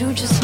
you just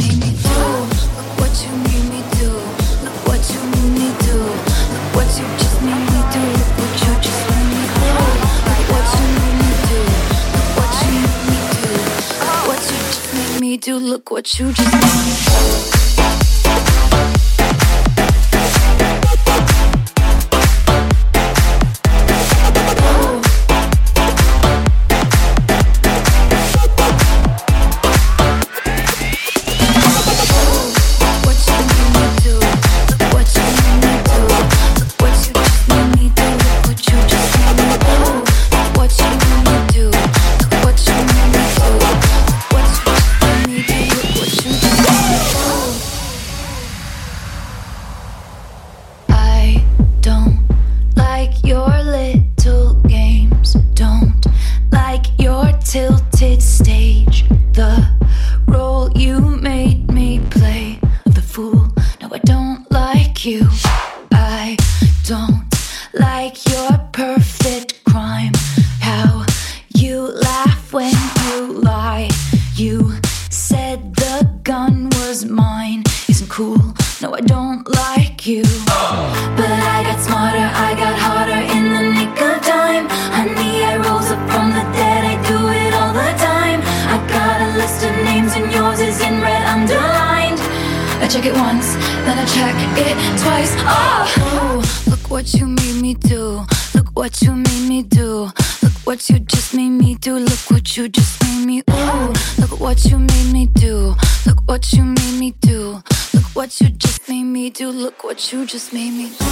you just made me ooh. Look what you made me do. Look what you made me do. Look what you just made me do. Look what you just made me do.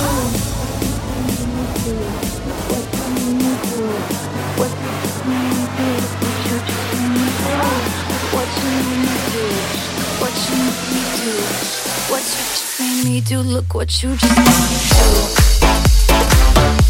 What you made me do, what you made me do, what you just made me do, look what you just made me do.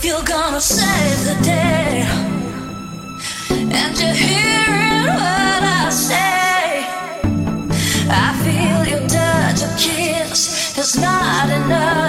if you're gonna save the day. And you're hearing what I say. I feel your touch, your kiss is not enough.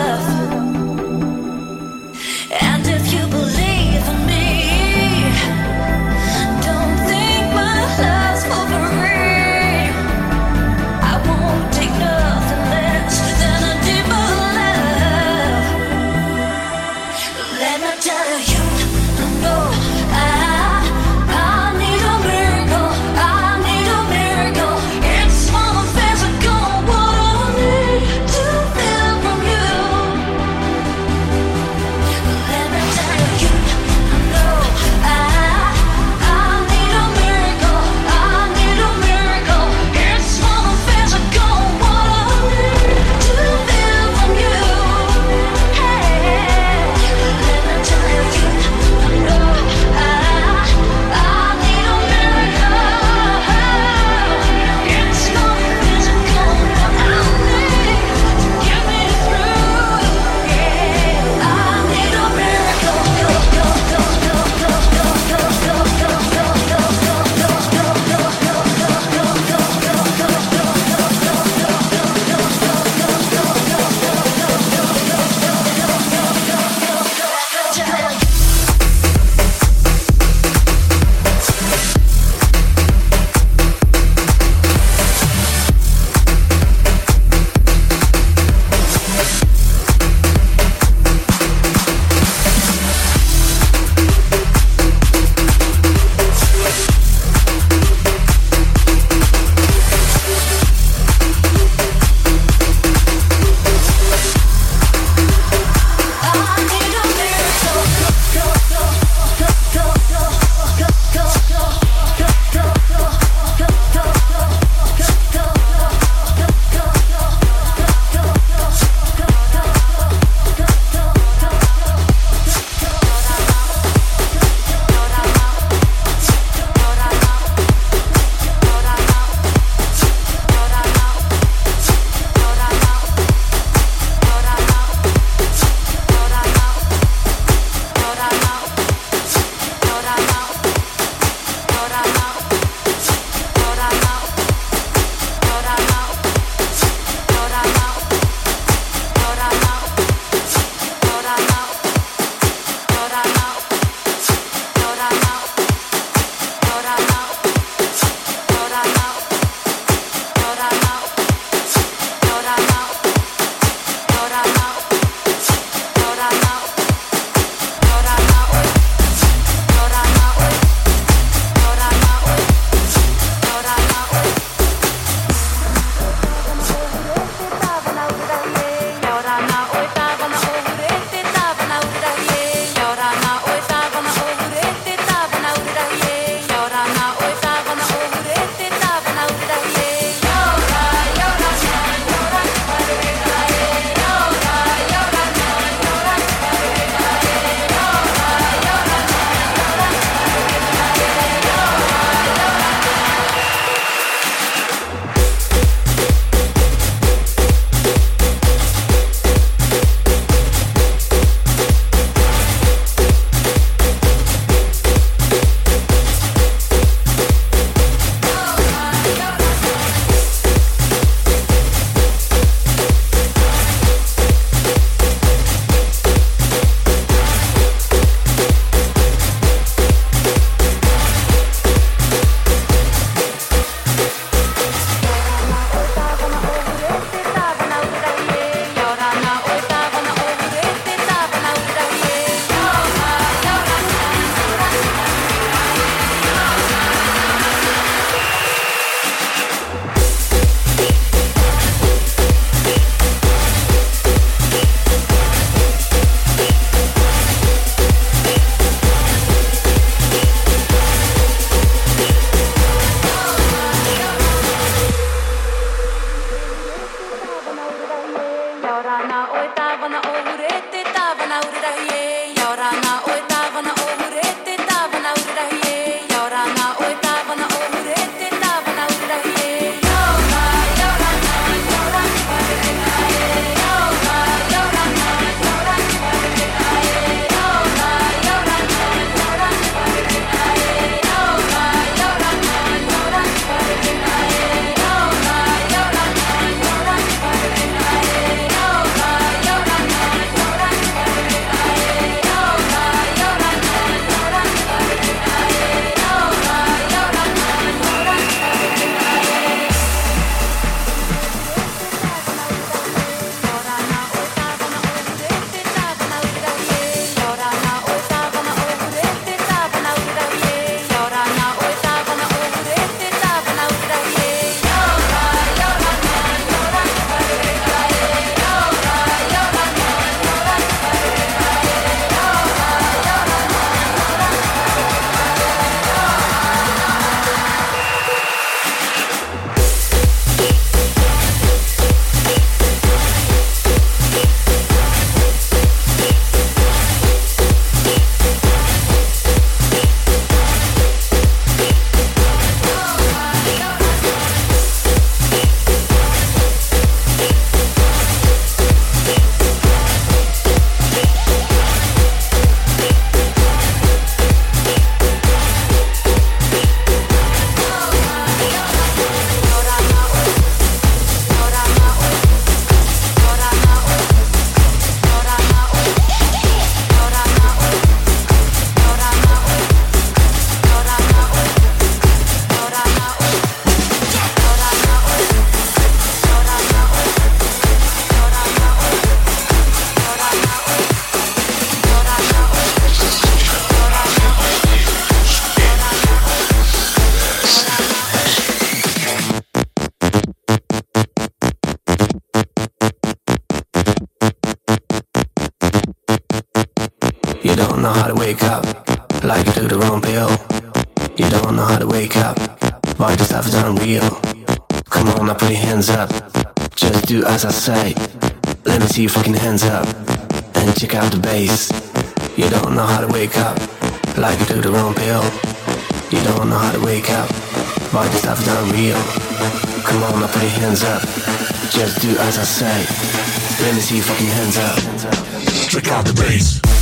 Hands up, just do as I say. Let me see your fucking hands up. Check out the bass.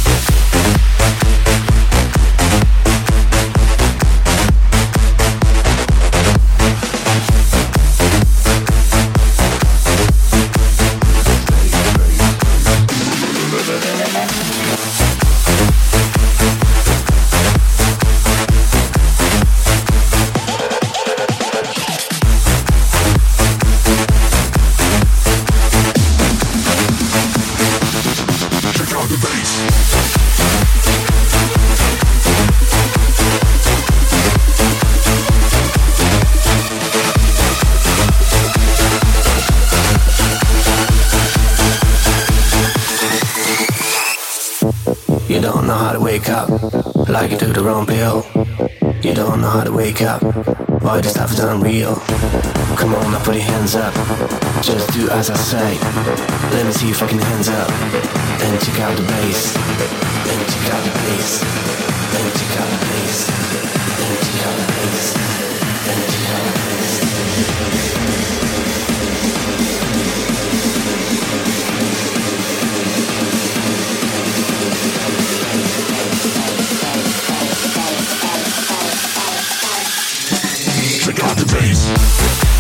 How to wake up, like you took the wrong pill. You don't know how to wake up, why this stuff is unreal. Come on, now put your hands up, just do as I say. Let me see your fucking hands up, and check out the bass, and check out the bass, and check out the bass, and check out the bass, and check out the bass. Check out the bass.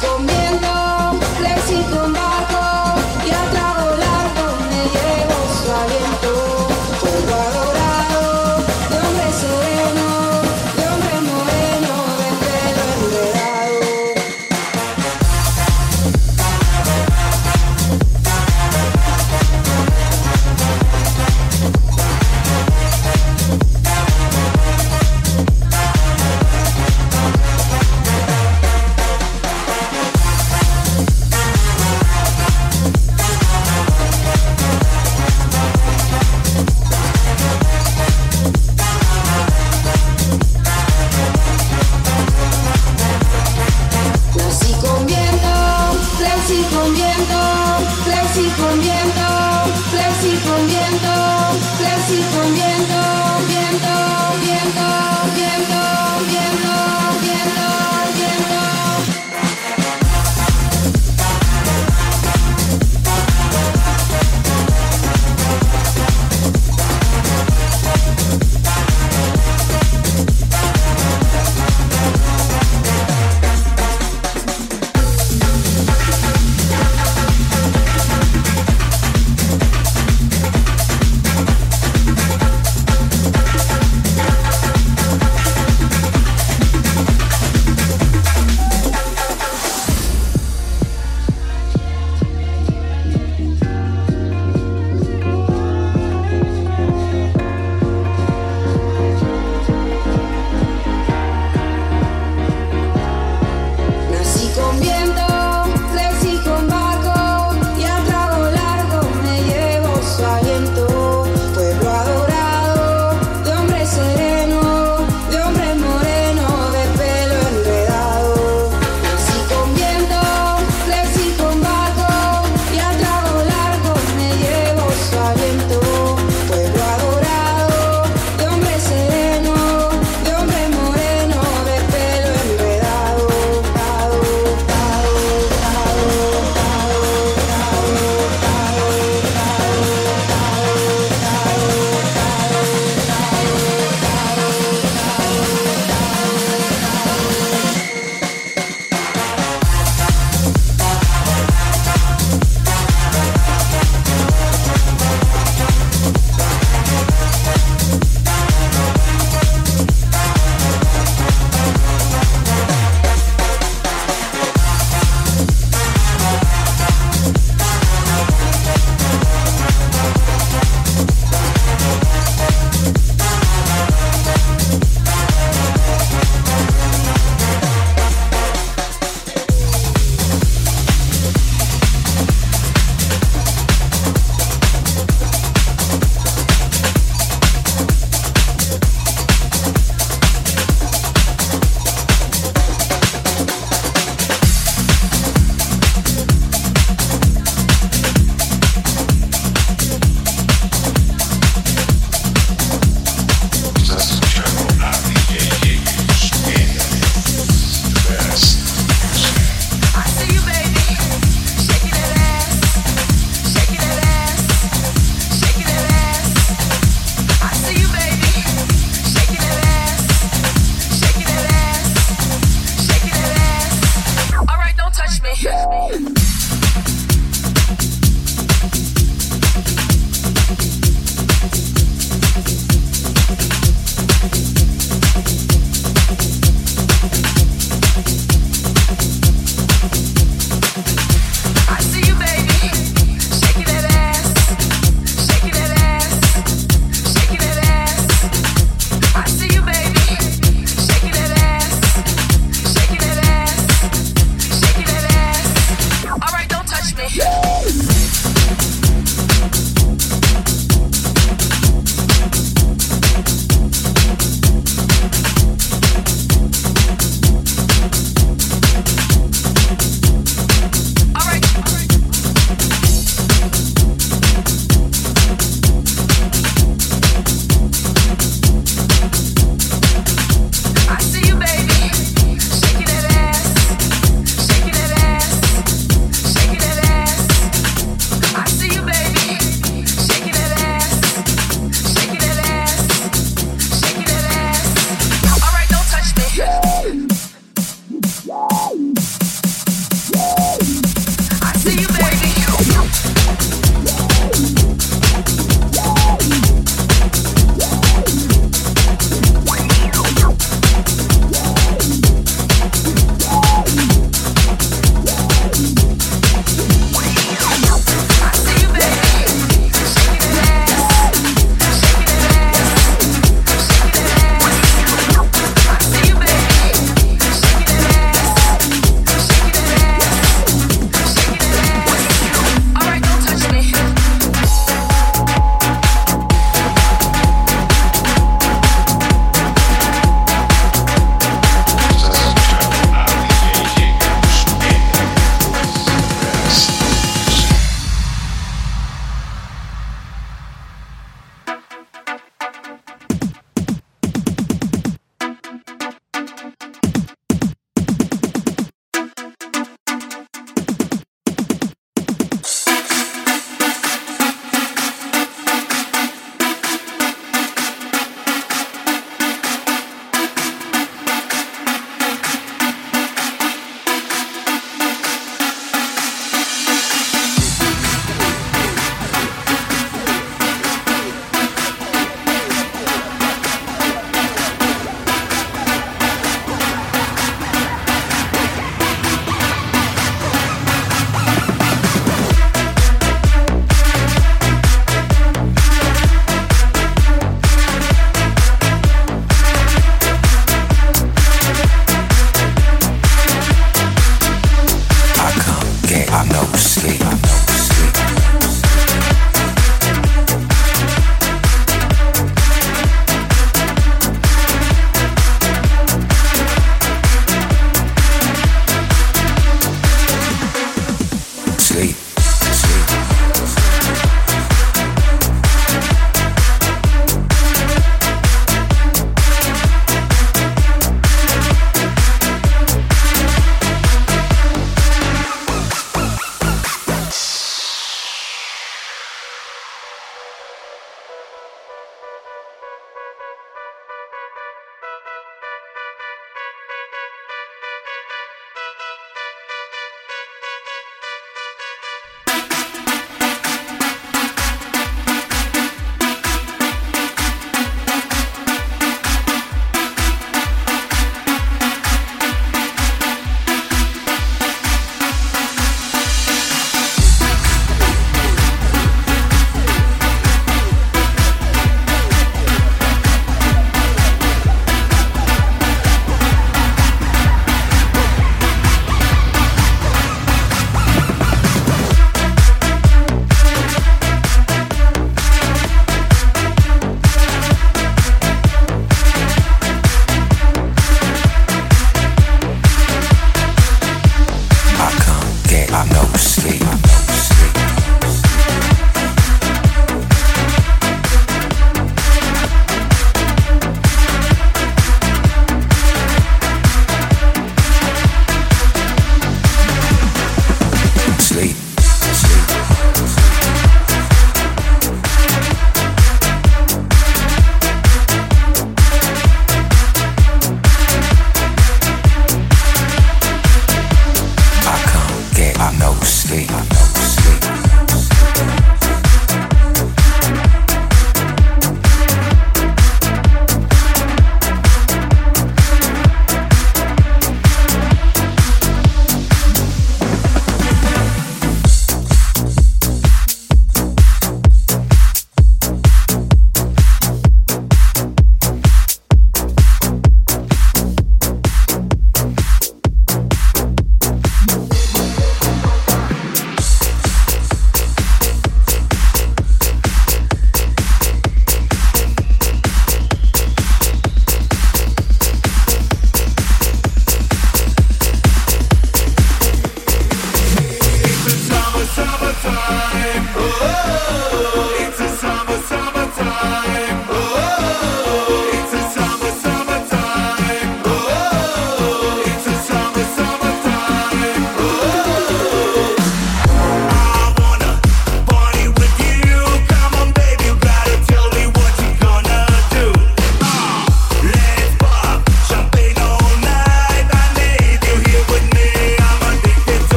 for me.